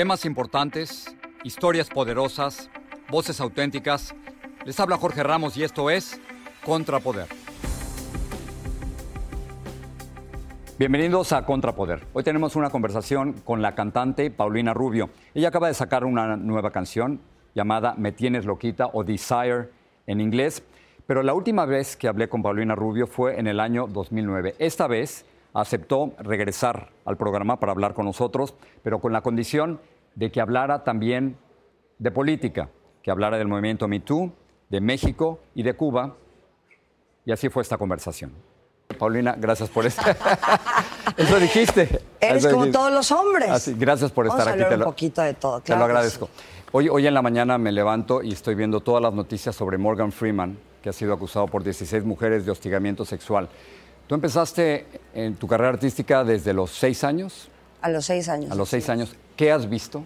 Temas importantes, historias poderosas, voces auténticas. Les habla Jorge Ramos y esto es Contrapoder. Bienvenidos a Contrapoder. Hoy tenemos una conversación con la cantante Paulina Rubio. Ella acaba de sacar una nueva canción llamada Me tienes loquita o Desire en inglés, pero la última vez que hablé con Paulina Rubio fue en el año 2009. Esta vez aceptó regresar al programa para hablar con nosotros, pero con la condición de que hablara también de política, que hablara del movimiento MeToo, de México y de Cuba. Y así fue esta conversación. Paulina, gracias por esto. Eso dijiste. Eres como todos los hombres. gracias por estar aquí. A un poquito de todo. te lo agradezco. Hoy, hoy en la mañana me levanto y estoy viendo todas las noticias sobre Morgan Freeman, que ha sido acusado por 16 mujeres de hostigamiento sexual. Tú empezaste en tu carrera artística desde los seis años. A los seis años. A los seis años. ¿Qué has visto?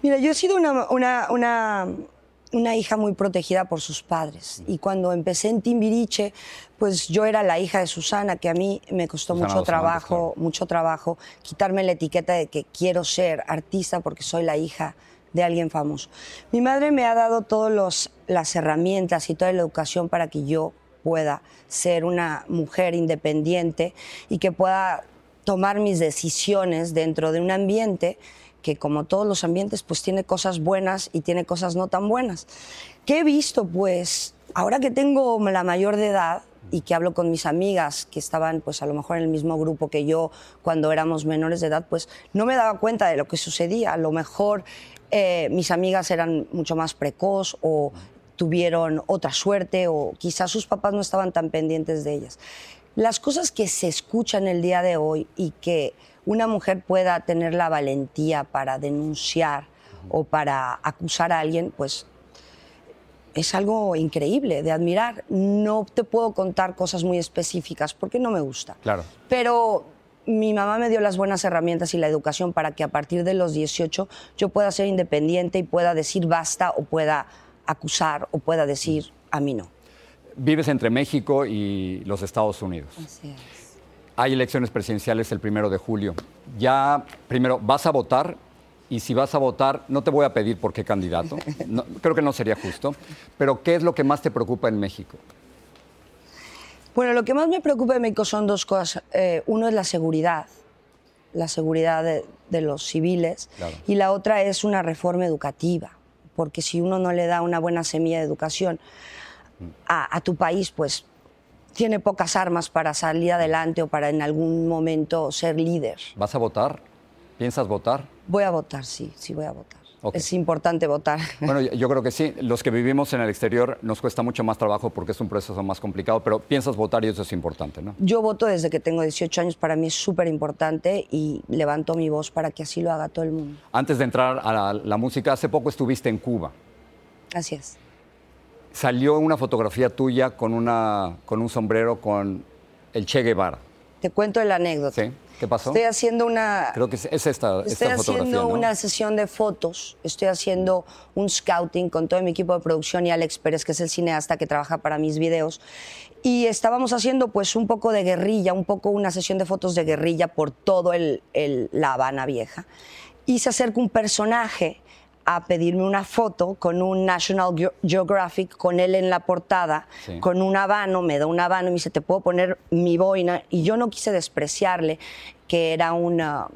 Mira, yo he sido una, una, una, hija muy protegida por sus padres. Y cuando empecé en Timbiriche, pues yo era la hija de Susana, que a mí me costó mucho trabajo, mucho trabajo quitarme la etiqueta de que quiero ser artista porque soy la hija de alguien famoso. Mi madre me ha dado todas las herramientas y toda la educación para que yo pueda ser una mujer independiente y que pueda tomar mis decisiones dentro de un ambiente que como todos los ambientes pues tiene cosas buenas y tiene cosas no tan buenas. ¿Qué he visto? Pues ahora que tengo la mayor de edad y que hablo con mis amigas que estaban pues a lo mejor en el mismo grupo que yo cuando éramos menores de edad, pues no me daba cuenta de lo que sucedía. A lo mejor eh, mis amigas eran mucho más precoz o tuvieron otra suerte o quizás sus papás no estaban tan pendientes de ellas. Las cosas que se escuchan el día de hoy y que una mujer pueda tener la valentía para denunciar o para acusar a alguien, pues es algo increíble de admirar. No te puedo contar cosas muy específicas porque no me gusta. Claro. Pero mi mamá me dio las buenas herramientas y la educación para que a partir de los 18 yo pueda ser independiente y pueda decir basta o pueda acusar o pueda decir a mí no. Vives entre México y los Estados Unidos. Así es. Hay elecciones presidenciales el primero de julio. Ya, primero, ¿vas a votar? Y si vas a votar, no te voy a pedir por qué candidato. creo que no sería justo. Pero, ¿qué es lo que más te preocupa en México? Bueno, lo que más me preocupa en México son dos cosas. Eh, uno es la seguridad, la seguridad de, los civiles. Y la otra es una reforma educativa porque si uno no le da una buena semilla de educación a, a tu país, pues tiene pocas armas para salir adelante o para en algún momento ser líder. ¿Vas a votar? ¿Piensas votar? Voy a votar, sí, sí voy a votar. Es importante votar. Bueno, yo- yo creo que sí. Los que vivimos en el exterior nos cuesta mucho más trabajo porque es un proceso más complicado, pero piensas votar y eso es importante, ¿no? Yo voto desde que tengo 18 años, para mí es súper importante y levanto mi voz para que así lo haga todo el mundo. Antes de entrar a la, la música, hace poco estuviste en Cuba. Así es. Salió una fotografía tuya con, una, con un sombrero con el Che Guevara. Te cuento la anécdota. ¿Sí? ¿Qué pasó? Estoy haciendo una, Creo que es, es esta, Estoy haciendo ¿no? una sesión de fotos, estoy haciendo un scouting con todo mi equipo de producción y Alex Pérez, que es el cineasta que trabaja para mis videos. Y estábamos haciendo pues un poco de guerrilla, un poco una sesión de fotos de guerrilla por todo el, el- la Habana Vieja. Y se acerca un personaje a pedirme una foto con un National Geo- Geographic, con él en la portada, Sí. con un habano, me da un habano y me dice, ¿te puedo poner mi boina? Y yo no quise despreciarle que era un ah,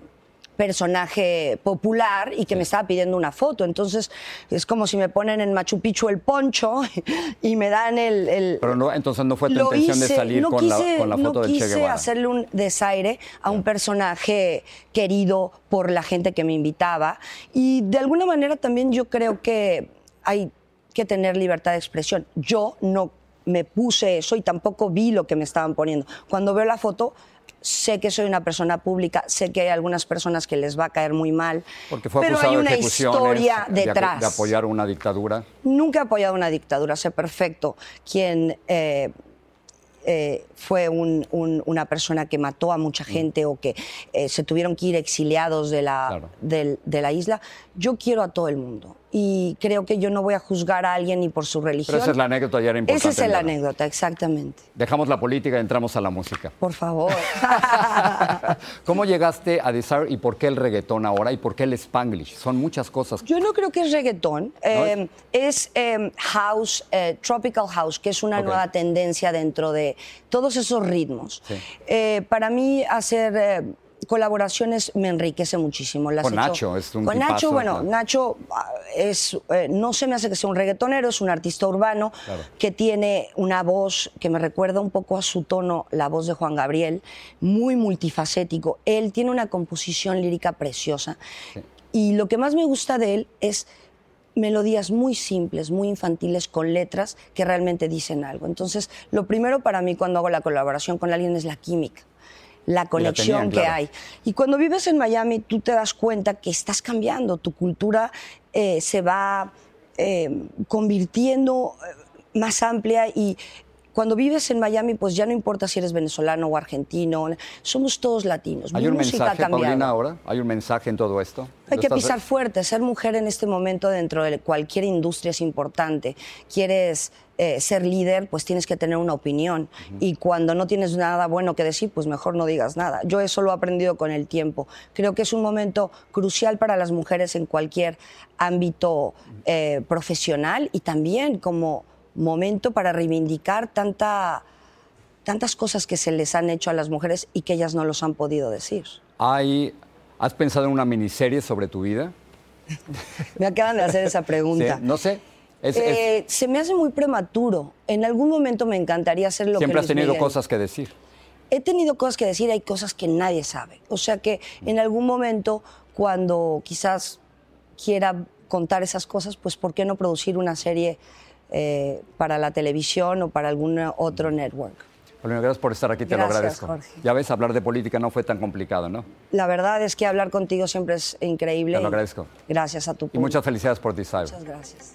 personaje popular y que me estaba pidiendo una foto. Entonces, es como si me ponen en Machu Picchu el poncho y me dan el... el- Pero no, entonces no fue tu intención de salir no con, la, con la foto no del Che quise Guevara. hacerle un desaire a un personaje querido por la gente que me invitaba. Y de alguna manera también yo creo que hay que tener libertad de expresión. Yo no me puse eso y tampoco vi lo que me estaban poniendo. Cuando veo la foto, sé que soy una persona pública, sé que hay algunas personas que les va a caer muy mal, Porque fue pero acusado hay de una historia de acu- detrás. de apoyar una dictadura. Nunca he apoyado una dictadura, sé perfecto quién eh, eh, fue un- un- una persona que mató a mucha gente o que eh, se tuvieron que ir exiliados de la, Claro. del- de la isla. Yo quiero a todo el mundo y creo que yo no voy a juzgar a alguien ni por su religión. Pero esa es la anécdota, ya era importante. Esa es la anécdota, exactamente. Dejamos la política y entramos a la música. Por favor. ¿Cómo llegaste a Desire y por qué el reggaetón ahora y por qué el Spanglish? Son muchas cosas. Yo no creo que es reggaetón, eh, es eh, house, eh, tropical house, que es una nueva tendencia dentro de todos esos ritmos. Sí. Eh, para mí hacer colaboraciones me enriquece muchísimo. Las Con he hecho- Nacho, es un Con tipazo, Nacho, bueno, claro. Nacho ah, es, eh, no se me hace que sea un reggaetonero, es un artista urbano Claro. que tiene una voz que me recuerda un poco a su tono, la voz de Juan Gabriel, muy multifacético. Él tiene una composición lírica preciosa. Y lo que más me gusta de él es melodías muy simples, muy infantiles, con letras que realmente dicen algo. Entonces, lo primero para mí cuando hago la colaboración con alguien es la química, la conexión tenían, que claro. hay. Y cuando vives en Miami, tú te das cuenta que estás cambiando, tu cultura eh, se va eh, convirtiendo eh, más amplia y cuando vives en Miami, pues ya no importa si eres venezolano o argentino, somos todos latinos. ¿Hay un mensaje. Paulina, ahora? ¿Hay un mensaje en todo esto? Hay ¿Lo que pisar fuerte, ser mujer en este momento dentro de cualquier industria es importante. Quieres eh, ser líder, pues tienes que tener una opinión. Y cuando no tienes nada bueno que decir, pues mejor no digas nada. Yo eso lo he aprendido con el tiempo. Creo que es un momento crucial para las mujeres en cualquier ámbito eh, profesional y también como momento para reivindicar tanta, tantas cosas que se les han hecho a las mujeres y que ellas no los han podido decir. Hay- ¿Has pensado en una miniserie sobre tu vida? Me acaban de hacer esa pregunta. Sí, no sé. Es- es- Eh, se me hace muy prematuro. En algún momento me encantaría hacer lo siempre que has Luis tenido Miguel. cosas que decir. He tenido cosas que decir, hay cosas que nadie sabe. O sea que en algún momento, cuando quizás quiera contar esas cosas, pues ¿por qué no producir una serie eh, para la televisión o para algún otro network? Paulina, gracias por estar aquí, te Gracias, lo agradezco. Jorge. Ya ves, hablar de política no fue tan complicado, ¿no? La verdad es que hablar contigo siempre es increíble. Te lo y agradezco. Gracias a tu Y público. muchas felicidades por Desire. Muchas gracias.